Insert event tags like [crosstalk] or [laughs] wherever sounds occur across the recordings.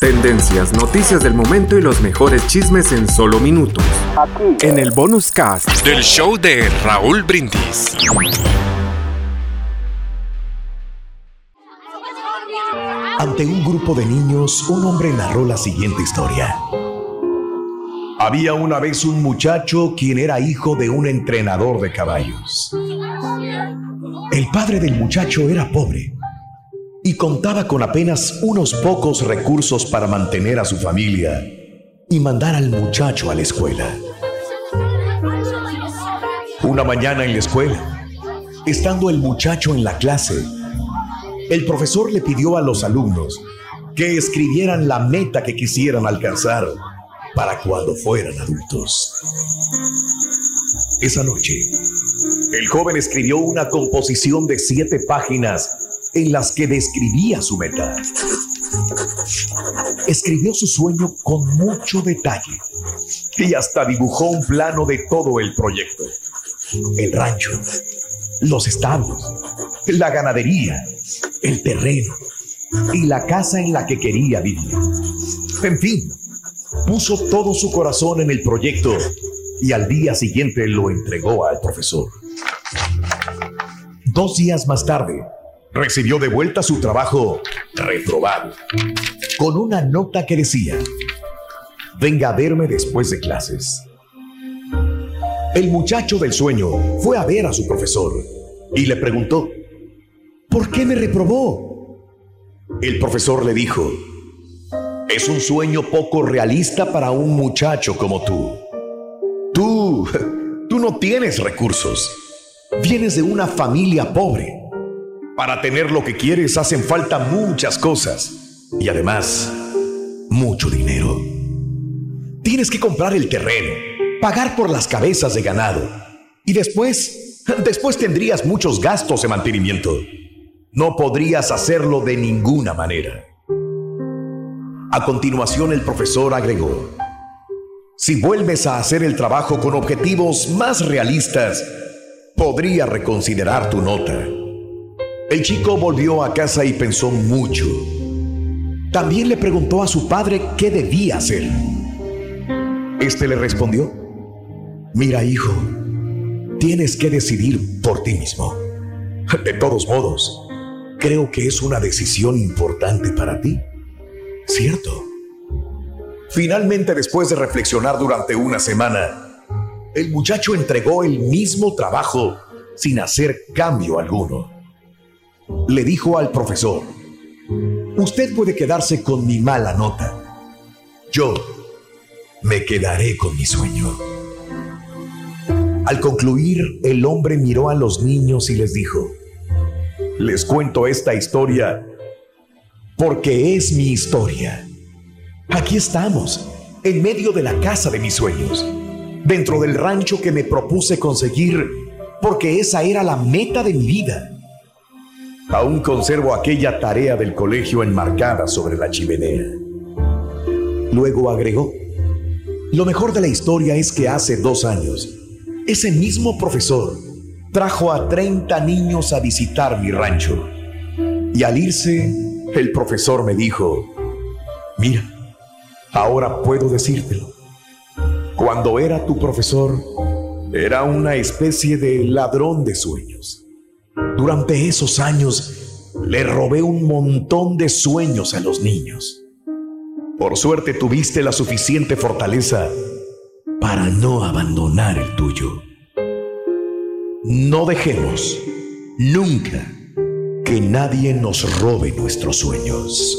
Tendencias, noticias del momento y los mejores chismes en solo minutos. En el bonus cast del show de Raúl Brindis. Ante un grupo de niños, un hombre narró la siguiente historia. Había una vez un muchacho quien era hijo de un entrenador de caballos. El padre del muchacho era pobre y contaba con apenas unos pocos recursos para mantener a su familia y mandar al muchacho a la escuela. Una mañana en la escuela, estando el muchacho en la clase, el profesor le pidió a los alumnos que escribieran la meta que quisieran alcanzar para cuando fueran adultos. Esa noche, el joven escribió una composición de siete páginas en las que describía su meta. Escribió su sueño con mucho detalle y hasta dibujó un plano de todo el proyecto. El rancho, los establos, la ganadería, el terreno y la casa en la que quería vivir. En fin, puso todo su corazón en el proyecto y al día siguiente lo entregó al profesor. Dos días más tarde, recibió de vuelta su trabajo reprobado, con una nota que decía, venga a verme después de clases. El muchacho del sueño fue a ver a su profesor y le preguntó, ¿por qué me reprobó? El profesor le dijo, es un sueño poco realista para un muchacho como tú. Tú, [laughs] tú no tienes recursos. Vienes de una familia pobre. Para tener lo que quieres hacen falta muchas cosas y además mucho dinero. Tienes que comprar el terreno, pagar por las cabezas de ganado y después, después tendrías muchos gastos de mantenimiento. No podrías hacerlo de ninguna manera. A continuación el profesor agregó, si vuelves a hacer el trabajo con objetivos más realistas, podría reconsiderar tu nota. El chico volvió a casa y pensó mucho. También le preguntó a su padre qué debía hacer. Este le respondió, mira hijo, tienes que decidir por ti mismo. De todos modos, creo que es una decisión importante para ti, ¿cierto? Finalmente, después de reflexionar durante una semana, el muchacho entregó el mismo trabajo sin hacer cambio alguno le dijo al profesor, usted puede quedarse con mi mala nota. Yo me quedaré con mi sueño. Al concluir, el hombre miró a los niños y les dijo, les cuento esta historia porque es mi historia. Aquí estamos, en medio de la casa de mis sueños, dentro del rancho que me propuse conseguir porque esa era la meta de mi vida. Aún conservo aquella tarea del colegio enmarcada sobre la chimenea. Luego agregó, lo mejor de la historia es que hace dos años, ese mismo profesor trajo a 30 niños a visitar mi rancho. Y al irse, el profesor me dijo, mira, ahora puedo decírtelo. Cuando era tu profesor, era una especie de ladrón de sueños. Durante esos años le robé un montón de sueños a los niños. Por suerte tuviste la suficiente fortaleza para no abandonar el tuyo. No dejemos nunca que nadie nos robe nuestros sueños.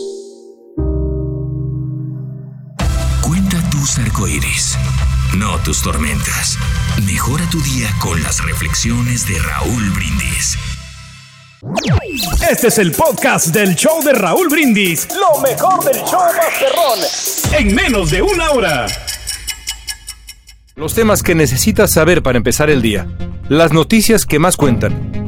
Cuenta tus arcoíris, no tus tormentas. Mejora tu día con las reflexiones de Raúl Brindis. Este es el podcast del show de Raúl Brindis. Lo mejor del show Masterrón. En menos de una hora. Los temas que necesitas saber para empezar el día. Las noticias que más cuentan.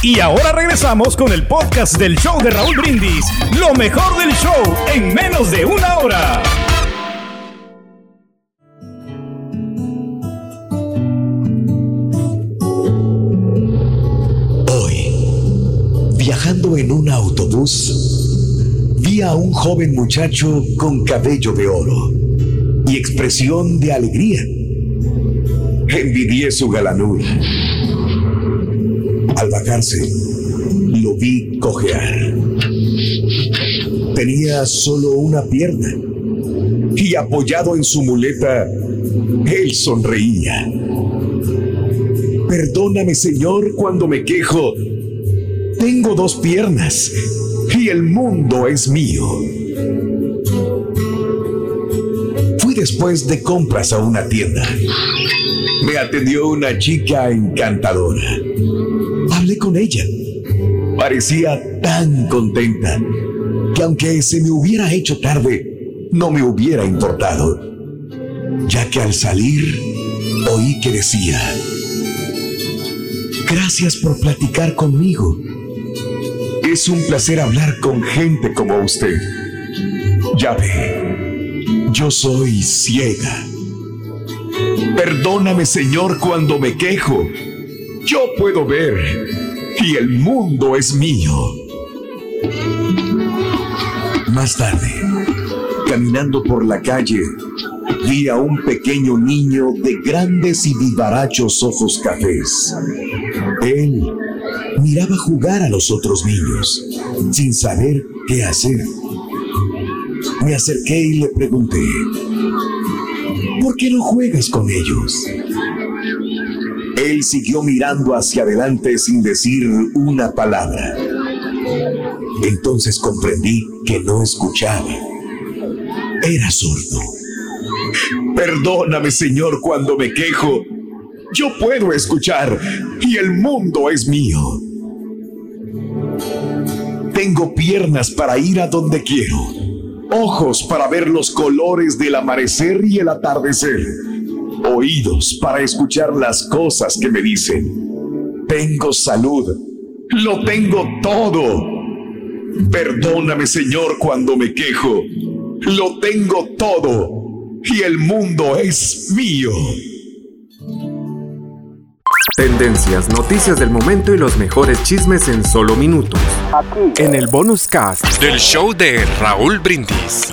Y ahora regresamos con el podcast del show de Raúl Brindis. Lo mejor del show en menos de una hora. Hoy, viajando en un autobús, vi a un joven muchacho con cabello de oro y expresión de alegría. Envidié su galanura. Al bajarse, lo vi cojear. Tenía solo una pierna y apoyado en su muleta, él sonreía. Perdóname, Señor, cuando me quejo. Tengo dos piernas y el mundo es mío. Fui después de compras a una tienda. Me atendió una chica encantadora. Con ella. Parecía tan contenta que aunque se me hubiera hecho tarde, no me hubiera importado, ya que al salir oí que decía, gracias por platicar conmigo. Es un placer hablar con gente como usted. Ya ve, yo soy ciega. Perdóname, Señor, cuando me quejo. Yo puedo ver y el mundo es mío. Más tarde, caminando por la calle, vi a un pequeño niño de grandes y vivarachos ojos cafés. Él miraba jugar a los otros niños, sin saber qué hacer. Me acerqué y le pregunté, ¿por qué no juegas con ellos? Él siguió mirando hacia adelante sin decir una palabra. Entonces comprendí que no escuchaba. Era sordo. Perdóname, Señor, cuando me quejo. Yo puedo escuchar y el mundo es mío. Tengo piernas para ir a donde quiero, ojos para ver los colores del amanecer y el atardecer, oídos para escuchar las cosas que me dicen. Tengo salud, lo tengo todo. Perdóname, Señor, cuando me quejo. Lo tengo todo y el mundo es mío. Tendencias, noticias del momento y los mejores chismes en solo minutos. Aquí. En el bonus cast del show de Raúl Brindis.